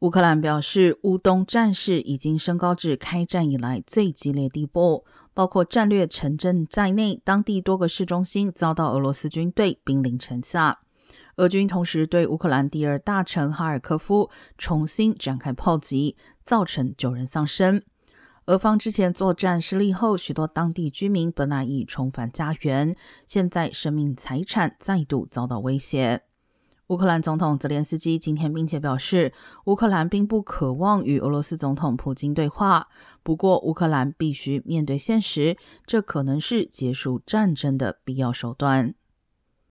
乌克兰表示，乌东战事已经升高至开战以来最激烈地步，包括战略城镇在内，当地多个市中心遭到俄罗斯军队兵临城下。俄军同时对乌克兰第二大城哈尔科夫重新展开炮击，造成九人丧生。俄方之前作战失利后，许多当地居民本来已重返家园，现在生命财产再度遭到威胁。乌克兰总统泽连斯基今天并且表示，乌克兰并不渴望与俄罗斯总统普京对话，不过乌克兰必须面对现实，这可能是结束战争的必要手段。